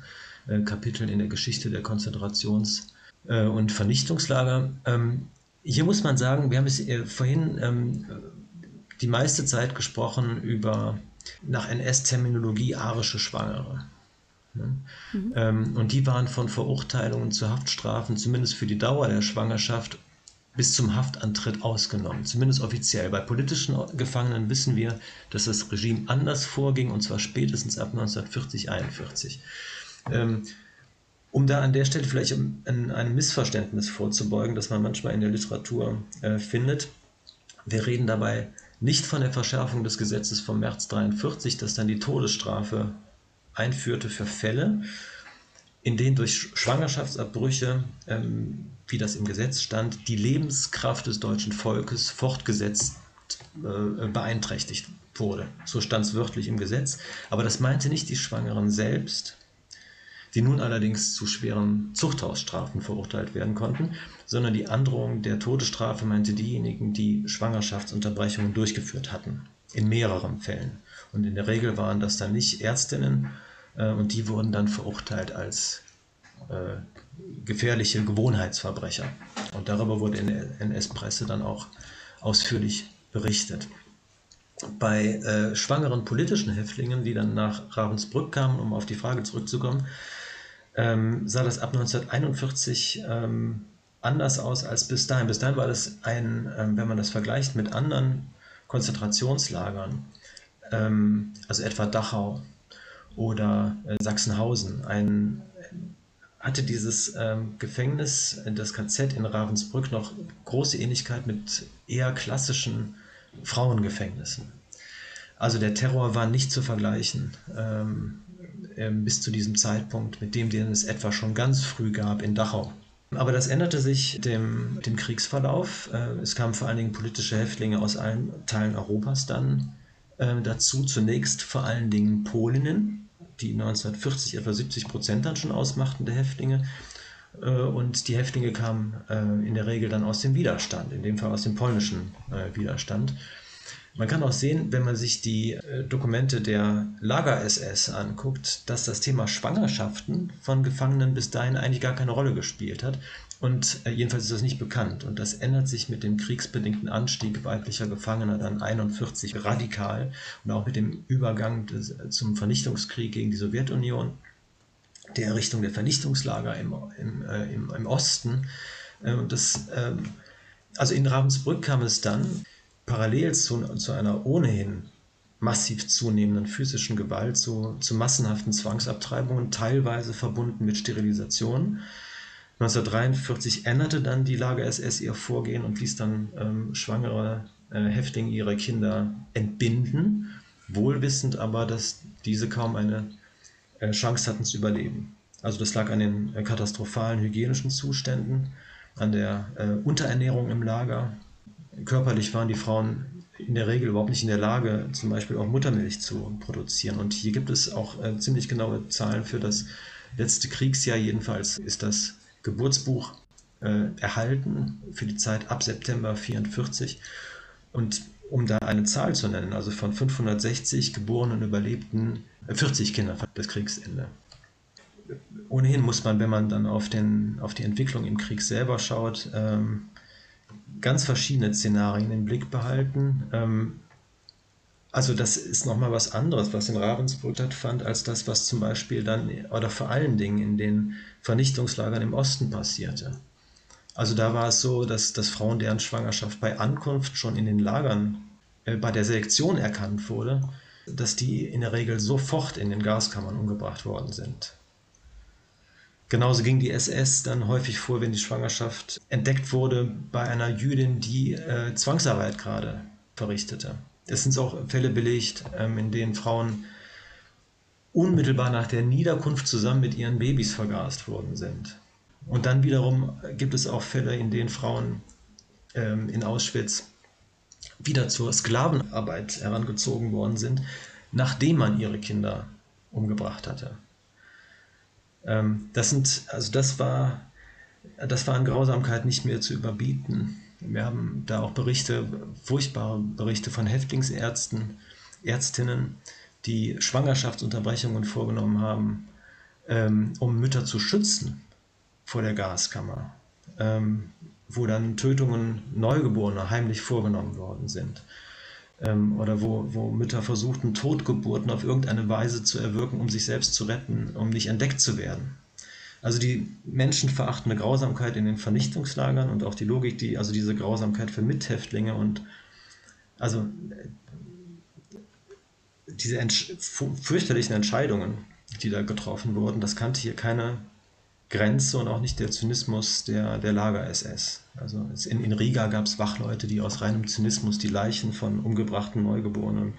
äh, Kapiteln in der Geschichte der Konzentrations- äh, und Vernichtungslager. Ähm, hier muss man sagen, wir haben es äh, vorhin ähm, die meiste Zeit gesprochen über nach NS-Terminologie arische Schwangere. Ne? Mhm. Ähm, und die waren von Verurteilungen zu Haftstrafen, zumindest für die Dauer der Schwangerschaft, bis zum Haftantritt ausgenommen, zumindest offiziell. Bei politischen Gefangenen wissen wir, dass das Regime anders vorging, und zwar spätestens ab 1940, 41. Ähm, um da an der Stelle vielleicht ein, ein, Missverständnis vorzubeugen, das man manchmal in der Literatur äh, findet. Wir reden dabei nicht von der Verschärfung des Gesetzes vom März 43, das dann die Todesstrafe einführte für Fälle, in denen durch Schwangerschaftsabbrüche ähm, wie das im Gesetz stand, die Lebenskraft des deutschen Volkes fortgesetzt äh, beeinträchtigt wurde. So stand es wörtlich im Gesetz. Aber das meinte nicht die Schwangeren selbst. Die nun allerdings zu schweren Zuchthausstrafen verurteilt werden konnten, sondern die Androhung der Todesstrafe meinte diejenigen, die Schwangerschaftsunterbrechungen durchgeführt hatten, in mehreren Fällen. Und in der Regel waren das dann nicht Ärztinnen äh, und die wurden dann verurteilt als äh, gefährliche Gewohnheitsverbrecher. Und darüber wurde in der NS-Presse dann auch ausführlich berichtet. Bei äh, schwangeren politischen Häftlingen, die dann nach Ravensbrück kamen, um auf die Frage zurückzukommen, ähm, sah das ab 1941 ähm, anders aus als bis dahin. Bis dahin war das ein, ähm, wenn man das vergleicht mit anderen Konzentrationslagern, ähm, also etwa Dachau oder äh, Sachsenhausen, ein, hatte dieses ähm, Gefängnis, das KZ in Ravensbrück, noch große Ähnlichkeit mit eher klassischen Frauengefängnissen. Also der Terror war nicht zu vergleichen ähm, ähm, bis zu diesem Zeitpunkt mit dem, den es etwa schon ganz früh gab in Dachau. Aber das änderte sich dem, dem Kriegsverlauf. Äh, es kamen vor allen Dingen politische Häftlinge aus allen Teilen Europas dann äh, dazu. Zunächst vor allen Dingen Polinnen, die 1940 etwa 70 Prozent dann schon ausmachten der Häftlinge. Äh, und die Häftlinge kamen in der Regel dann aus dem Widerstand, in dem Fall aus dem polnischen Widerstand. Man kann auch sehen, wenn man sich die Dokumente der Lager-SS anguckt, dass das Thema Schwangerschaften von Gefangenen bis dahin eigentlich gar keine Rolle gespielt hat. Und jedenfalls ist das nicht bekannt. Und das ändert sich mit dem kriegsbedingten Anstieg weiblicher Gefangener dann 41 radikal und auch mit dem Übergang des, zum Vernichtungskrieg gegen die Sowjetunion der Errichtung der Vernichtungslager im, im, äh, im, im Osten. Äh, das, äh, also in Ravensbrück kam es dann parallel zu, zu einer ohnehin massiv zunehmenden physischen Gewalt zu, zu massenhaften Zwangsabtreibungen, teilweise verbunden mit Sterilisation. 1943 änderte dann die Lager-SS ihr Vorgehen und ließ dann ähm, schwangere äh, Häftlinge ihre Kinder entbinden, wohlwissend aber, dass diese kaum eine äh, Chance hatten zu überleben. Also das lag an den äh, katastrophalen hygienischen Zuständen, an der äh, Unterernährung im Lager. Körperlich waren die Frauen in der Regel überhaupt nicht in der Lage, zum Beispiel auch Muttermilch zu produzieren. Und hier gibt es auch äh, ziemlich genaue Zahlen für das letzte Kriegsjahr. Jedenfalls ist das Geburtsbuch äh, erhalten für die Zeit ab September 1944. Und um da eine Zahl zu nennen, also von 560 geborenen Überlebten 40 Kinder das Kriegsende. Ohnehin muss man, wenn man dann auf, den, auf die Entwicklung im Krieg selber schaut, ähm, ganz verschiedene Szenarien im Blick behalten. Ähm, also das ist nochmal was anderes, was in Ravensbrück stattfand, als das, was zum Beispiel dann oder vor allen Dingen in den Vernichtungslagern im Osten passierte. Also da war es so, dass, dass Frauen, deren Schwangerschaft bei Ankunft schon in den Lagern äh, bei der Selektion erkannt wurde, dass die in der Regel sofort in den Gaskammern umgebracht worden sind. Genauso ging die SS dann häufig vor, wenn die Schwangerschaft entdeckt wurde bei einer Jüdin, die äh, Zwangsarbeit gerade verrichtete. Es sind auch Fälle belegt, ähm, in denen Frauen unmittelbar nach der Niederkunft zusammen mit ihren Babys vergast worden sind. Und dann wiederum gibt es auch Fälle, in denen Frauen ähm, in Auschwitz wieder zur Sklavenarbeit herangezogen worden sind, nachdem man ihre Kinder umgebracht hatte. Ähm, das sind, also das war, das war an Grausamkeit nicht mehr zu überbieten. Wir haben da auch Berichte, furchtbare Berichte von Häftlingsärzten, Ärztinnen, die Schwangerschaftsunterbrechungen vorgenommen haben, ähm, um Mütter zu schützen vor der Gaskammer. Ähm, wo dann Tötungen Neugeborener heimlich vorgenommen worden sind. Ähm, oder wo, wo Mütter versuchten, Totgeburten auf irgendeine Weise zu erwirken, um sich selbst zu retten, um nicht entdeckt zu werden. Also die menschenverachtende Grausamkeit in den Vernichtungslagern und auch die Logik, die, also diese Grausamkeit für Mithäftlinge und also diese fürchterlichen Entscheidungen, die da getroffen wurden, das kannte hier keine Grenze und auch nicht der Zynismus der, der Lager-SS. Also in, in Riga gab es Wachleute, die aus reinem Zynismus die Leichen von umgebrachten Neugeborenen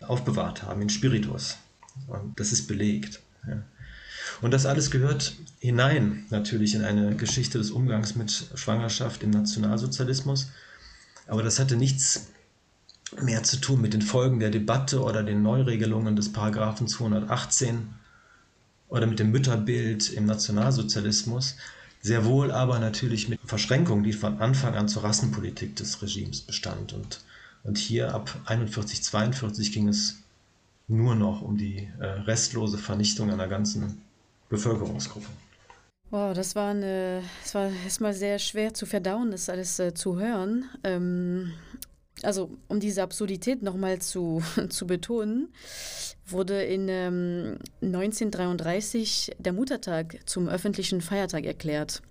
aufbewahrt haben in Spiritus. Und das ist belegt. Ja. Und das alles gehört hinein natürlich in eine Geschichte des Umgangs mit Schwangerschaft im Nationalsozialismus. Aber das hatte nichts mehr zu tun mit den Folgen der Debatte oder den Neuregelungen des Paragraphen 218 oder mit dem Mütterbild im Nationalsozialismus, sehr wohl aber natürlich mit Verschränkungen, die von Anfang an zur Rassenpolitik des Regimes bestand. Und, und hier ab 41, 42 ging es nur noch um die äh, restlose Vernichtung einer ganzen Bevölkerungsgruppe. Wow, das war, eine, das war erstmal sehr schwer zu verdauen, das alles äh, zu hören. Ähm, also um diese Absurdität nochmal zu, <laughs> zu betonen, wurde in ähm, 1933 der Muttertag zum öffentlichen Feiertag erklärt.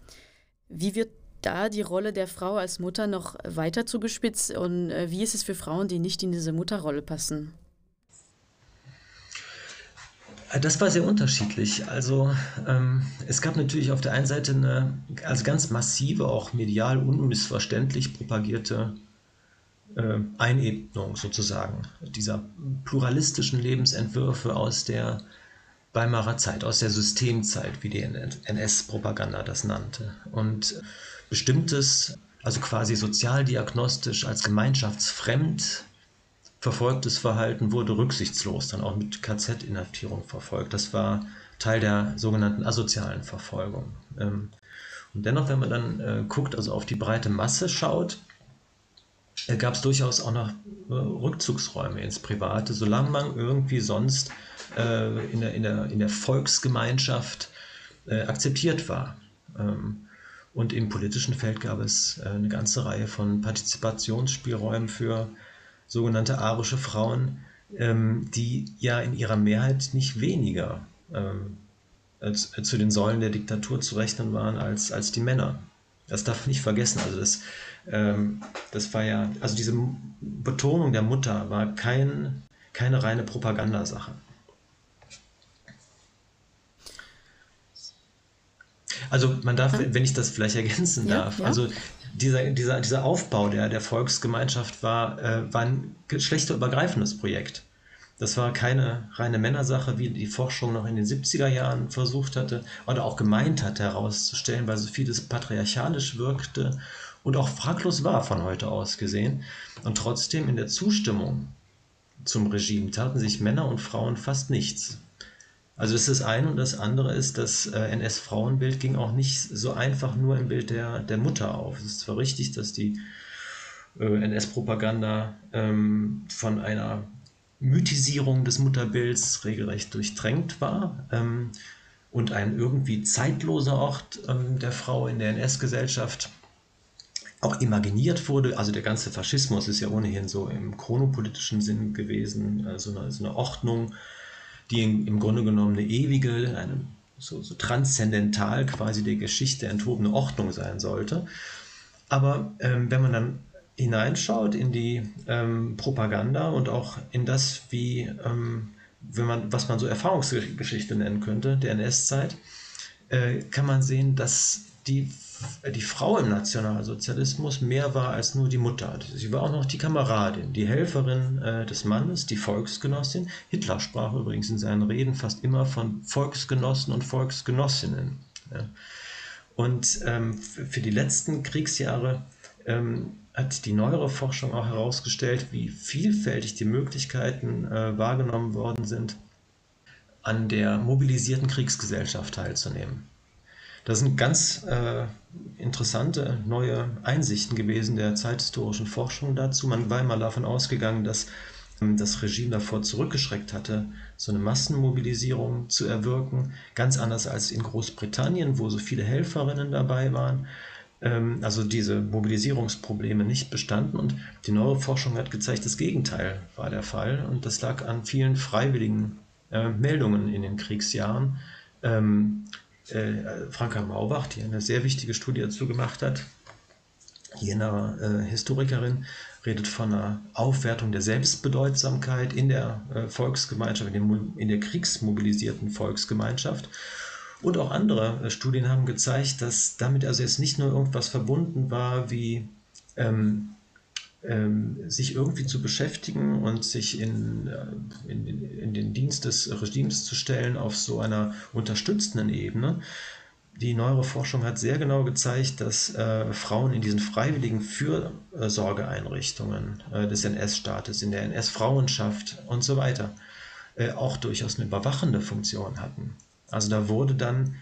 Wie wird da die Rolle der Frau als Mutter noch weiter zugespitzt und äh, wie ist es für Frauen, die nicht in diese Mutterrolle passen? Das war sehr unterschiedlich. Also ähm, es gab natürlich auf der einen Seite eine also ganz massive, auch medial unmissverständlich propagierte äh, Einebnung sozusagen dieser pluralistischen Lebensentwürfe aus der Weimarer Zeit, aus der Systemzeit, wie die NS-Propaganda das nannte. Und bestimmtes, also quasi sozialdiagnostisch als gemeinschaftsfremd verfolgtes Verhalten wurde rücksichtslos dann auch mit KZ-Inhaftierung verfolgt. Das war Teil der sogenannten asozialen Verfolgung. Ähm, und dennoch, wenn man dann äh, guckt, also auf die breite Masse schaut, gab es durchaus auch noch äh, Rückzugsräume ins Private, solange man irgendwie sonst in, der, in, der, in der Volksgemeinschaft akzeptiert war. Ähm, und im politischen Feld gab es eine ganze Reihe von Partizipationsspielräumen für sogenannte arische Frauen, ähm, die ja in ihrer Mehrheit nicht weniger ähm, als, als zu den Säulen der Diktatur zu rechnen waren als, als die Männer. Das darf man nicht vergessen. Also das, ähm, das war ja, also diese Betonung der Mutter war kein, keine reine Propagandasache. Also man darf, wenn ich das vielleicht ergänzen ja, darf, ja. also dieser, dieser, dieser Aufbau der, der Volksgemeinschaft war, äh, war ein geschlechterübergreifendes Projekt. Das war keine reine Männersache, wie die Forschung noch in den 70er Jahren versucht hatte oder auch gemeint hatte herauszustellen, weil so vieles patriarchalisch wirkte und auch fraglos war von heute aus gesehen. Und trotzdem in der Zustimmung zum Regime taten sich Männer und Frauen fast nichts. Also das ist das eine und das andere ist, das äh, NS-Frauenbild ging auch nicht so einfach nur im Bild der, der Mutter auf. Es ist zwar richtig, dass die äh, NS-Propaganda ähm, von einer Mythisierung des Mutterbilds regelrecht durchtränkt war ähm, und ein irgendwie zeitloser Ort ähm, der Frau in der NS-Gesellschaft auch imaginiert wurde. Also der ganze Faschismus ist ja ohnehin so im chronopolitischen Sinn gewesen, äh, so, eine, so eine Ordnung die im Grunde genommen eine ewige, eine so, so transzendental quasi der Geschichte enthobene Ordnung sein sollte. Aber ähm, wenn man dann hineinschaut in die ähm, Propaganda und auch in das, wie, ähm, wenn man, was man so Erfahrungsgeschichte nennen könnte, der NS-Zeit, äh, kann man sehen, dass die die Frau im Nationalsozialismus mehr war als nur die Mutter. Sie war auch noch die Kameradin, die Helferin äh, des Mannes, die Volksgenossin. Hitler sprach übrigens in seinen Reden fast immer von Volksgenossen und Volksgenossinnen. Ja. Und ähm, für die letzten Kriegsjahre ähm, hat die neuere Forschung auch herausgestellt, wie vielfältig die Möglichkeiten äh, wahrgenommen worden sind, an der mobilisierten Kriegsgesellschaft teilzunehmen. Das sind ganz äh, interessante neue Einsichten gewesen der zeithistorischen Forschung dazu. Man war immer davon ausgegangen, dass ähm, das Regime davor zurückgeschreckt hatte, so eine Massenmobilisierung zu erwirken. Ganz anders als in Großbritannien, wo so viele Helferinnen dabei waren. Ähm, also diese Mobilisierungsprobleme nicht bestanden. Und die neue Forschung hat gezeigt, das Gegenteil war der Fall. Und das lag an vielen freiwilligen äh, Meldungen in den Kriegsjahren. Ähm, äh, Franka Maubach, die eine sehr wichtige Studie dazu gemacht hat, jener äh, Historikerin, redet von einer Aufwertung der Selbstbedeutsamkeit in der äh, Volksgemeinschaft, in, dem, in, der kriegsmobilisierten Volksgemeinschaft. Und auch andere äh, Studien haben gezeigt, dass damit also jetzt nicht nur irgendwas verbunden war wie ähm, ähm, sich irgendwie zu beschäftigen und sich in, äh, in, in, den Dienst des Regimes zu stellen auf so einer unterstützenden Ebene. Die neuere Forschung hat sehr genau gezeigt, dass äh, Frauen in diesen freiwilligen Fürsorgeeinrichtungen äh, des NS-Staates, in der NS-Frauenschaft und so weiter, äh, auch durchaus eine überwachende Funktion hatten. Also da wurde dann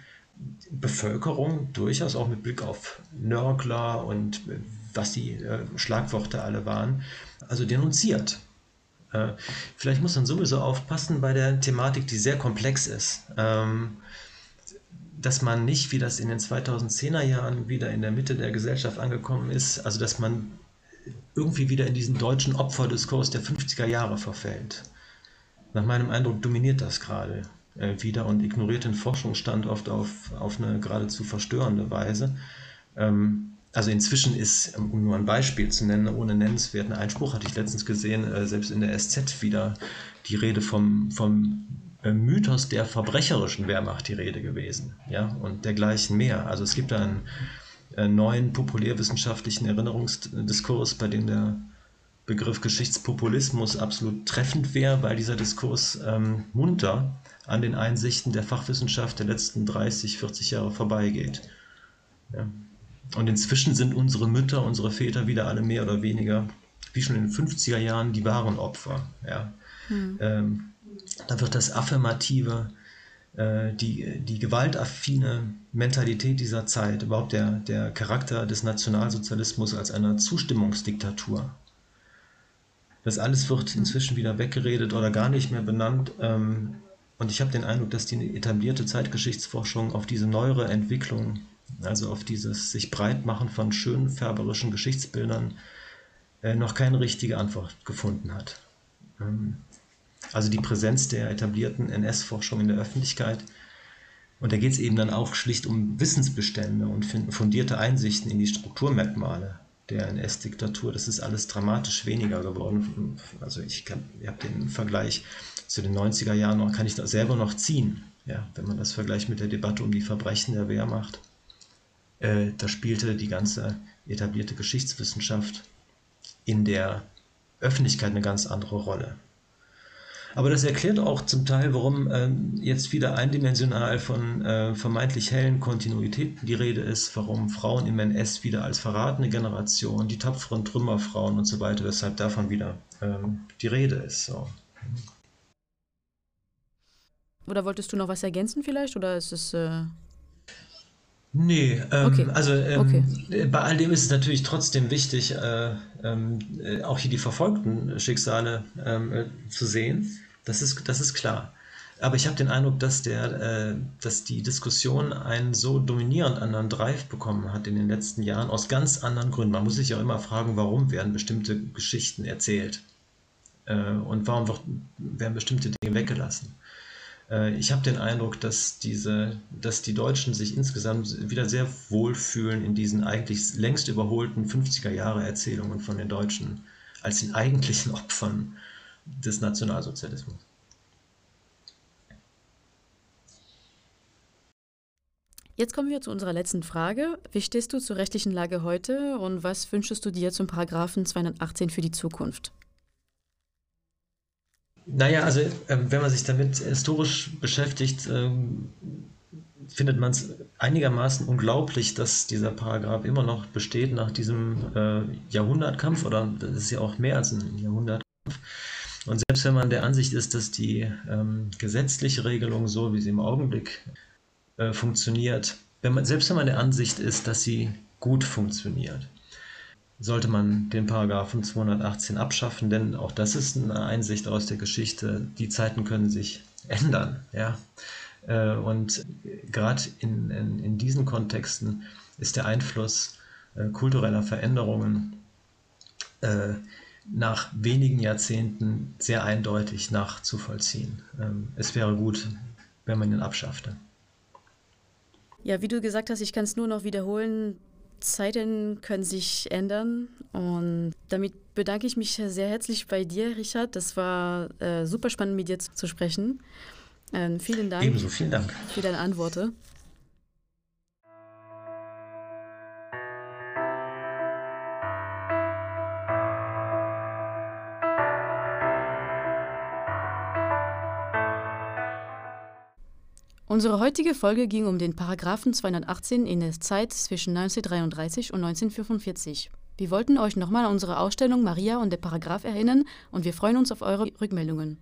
Bevölkerung durchaus auch mit Blick auf Nörgler und was die äh, Schlagworte alle waren, also denunziert. Äh, vielleicht muss man sowieso aufpassen bei der Thematik, die sehr komplex ist. Ähm, dass man nicht, wie das in den 2010er Jahren wieder in der Mitte der Gesellschaft angekommen ist, also dass man irgendwie wieder in diesen deutschen Opferdiskurs der 50er Jahre verfällt. Nach meinem Eindruck dominiert das gerade äh, wieder und ignoriert den Forschungsstand oft auf, auf eine geradezu verstörende Weise. Ähm, also inzwischen ist, um nur ein Beispiel zu nennen, ohne nennenswerten Einspruch, hatte ich letztens gesehen, äh, selbst in der SZ wieder die Rede vom, vom äh, Mythos der verbrecherischen Wehrmacht die Rede gewesen. Ja, und dergleichen mehr. Also es gibt einen äh, neuen populärwissenschaftlichen Erinnerungsdiskurs, bei dem der Begriff Geschichtspopulismus absolut treffend wäre, weil dieser Diskurs ähm, munter an den Einsichten der Fachwissenschaft der letzten 30, 40 Jahre vorbeigeht. Ja. Und inzwischen sind unsere Mütter, unsere Väter wieder alle mehr oder weniger, wie schon in den 50er Jahren, die wahren Opfer. Ja. Hm. Ähm, da wird das Affirmative, äh, die, die gewaltaffine Mentalität dieser Zeit, überhaupt der, der Charakter des Nationalsozialismus als einer Zustimmungsdiktatur. Das alles wird hm. inzwischen wieder weggeredet oder gar nicht mehr benannt. Ähm, und ich habe den Eindruck, dass die etablierte Zeitgeschichtsforschung auf diese neuere Entwicklung, also auf dieses sich breitmachen von schönen färberischen Geschichtsbildern, äh, noch keine richtige Antwort gefunden hat. Ähm, also die Präsenz der etablierten NS-Forschung in der Öffentlichkeit. Und da geht es eben dann auch schlicht um Wissensbestände und fundierte Einsichten in die Strukturmerkmale der NS-Diktatur. Das ist alles dramatisch weniger geworden. Also ich, ich habe den Vergleich zu den 90er Jahren noch, kann ich da selber noch ziehen, ja, wenn man das vergleicht mit der Debatte um die Verbrechen der Wehrmacht. Äh, da spielte die ganze etablierte Geschichtswissenschaft in der Öffentlichkeit eine ganz andere Rolle. Aber das erklärt auch zum Teil, warum ähm, jetzt wieder eindimensional von äh, vermeintlich hellen Kontinuitäten die Rede ist, warum Frauen im NS wieder als verratene Generation, die tapferen Trümmerfrauen und so weiter, weshalb davon wieder ähm, die Rede ist. So. Oder wolltest du noch was ergänzen vielleicht? Oder ist es. Äh Nee, ähm, okay. also ähm, okay. bei all dem ist es natürlich trotzdem wichtig, äh, ähm, äh, auch hier die verfolgten Schicksale ähm, äh, zu sehen. Das ist, das ist klar. Aber ich habe den Eindruck, dass, der, äh, dass die Diskussion einen so dominierend anderen Drive bekommen hat in den letzten Jahren, aus ganz anderen Gründen. Man muss sich ja immer fragen, warum werden bestimmte Geschichten erzählt äh, und warum werden bestimmte Dinge weggelassen. Äh, ich habe den Eindruck, dass, diese, dass die Deutschen sich insgesamt wieder sehr wohlfühlen in diesen eigentlich längst überholten 50er-Jahre-Erzählungen von den Deutschen als den eigentlichen <laughs> Opfern des Nationalsozialismus. Jetzt kommen wir zu unserer letzten Frage. Wie stehst du zur rechtlichen Lage heute und was wünschst du dir zum Paragraphen 218 für die Zukunft? Naja, also ähm, wenn man sich damit historisch beschäftigt, ähm, findet man es einigermaßen unglaublich, dass dieser Paragraph immer noch besteht nach diesem äh, Jahrhundertkampf oder das ist ja auch mehr als ein Jahrhundertkampf. Und selbst wenn man der Ansicht ist, dass die ähm, gesetzliche Regelung so, wie sie im Augenblick äh, funktioniert, wenn man, selbst wenn man der Ansicht ist, dass sie gut funktioniert, sollte man den Paragraphen 218 abschaffen, denn auch das ist eine Einsicht aus der Geschichte. Die Zeiten können sich ändern. Ja? Äh, und gerade in, in, in, diesen Kontexten ist der Einfluss äh, kultureller Veränderungen äh, nach wenigen Jahrzehnten sehr eindeutig nachzuvollziehen. Ähm, es wäre gut, wenn man ihn abschaffte. Ja, wie du gesagt hast, ich kann es nur noch wiederholen. Zeiten können sich ändern und damit bedanke ich mich sehr herzlich bei dir, Richard. Das war äh, super spannend, mit dir zu, zu sprechen. Ähm, vielen Dank. Ebenso, vielen Dank. Für deine Antworten. Unsere heutige Folge ging um den Paragraphen 218 in der Zeit zwischen 1933 und 1945. Wir wollten euch nochmal an unsere Ausstellung Maria und der Paragraph erinnern und wir freuen uns auf eure Rückmeldungen.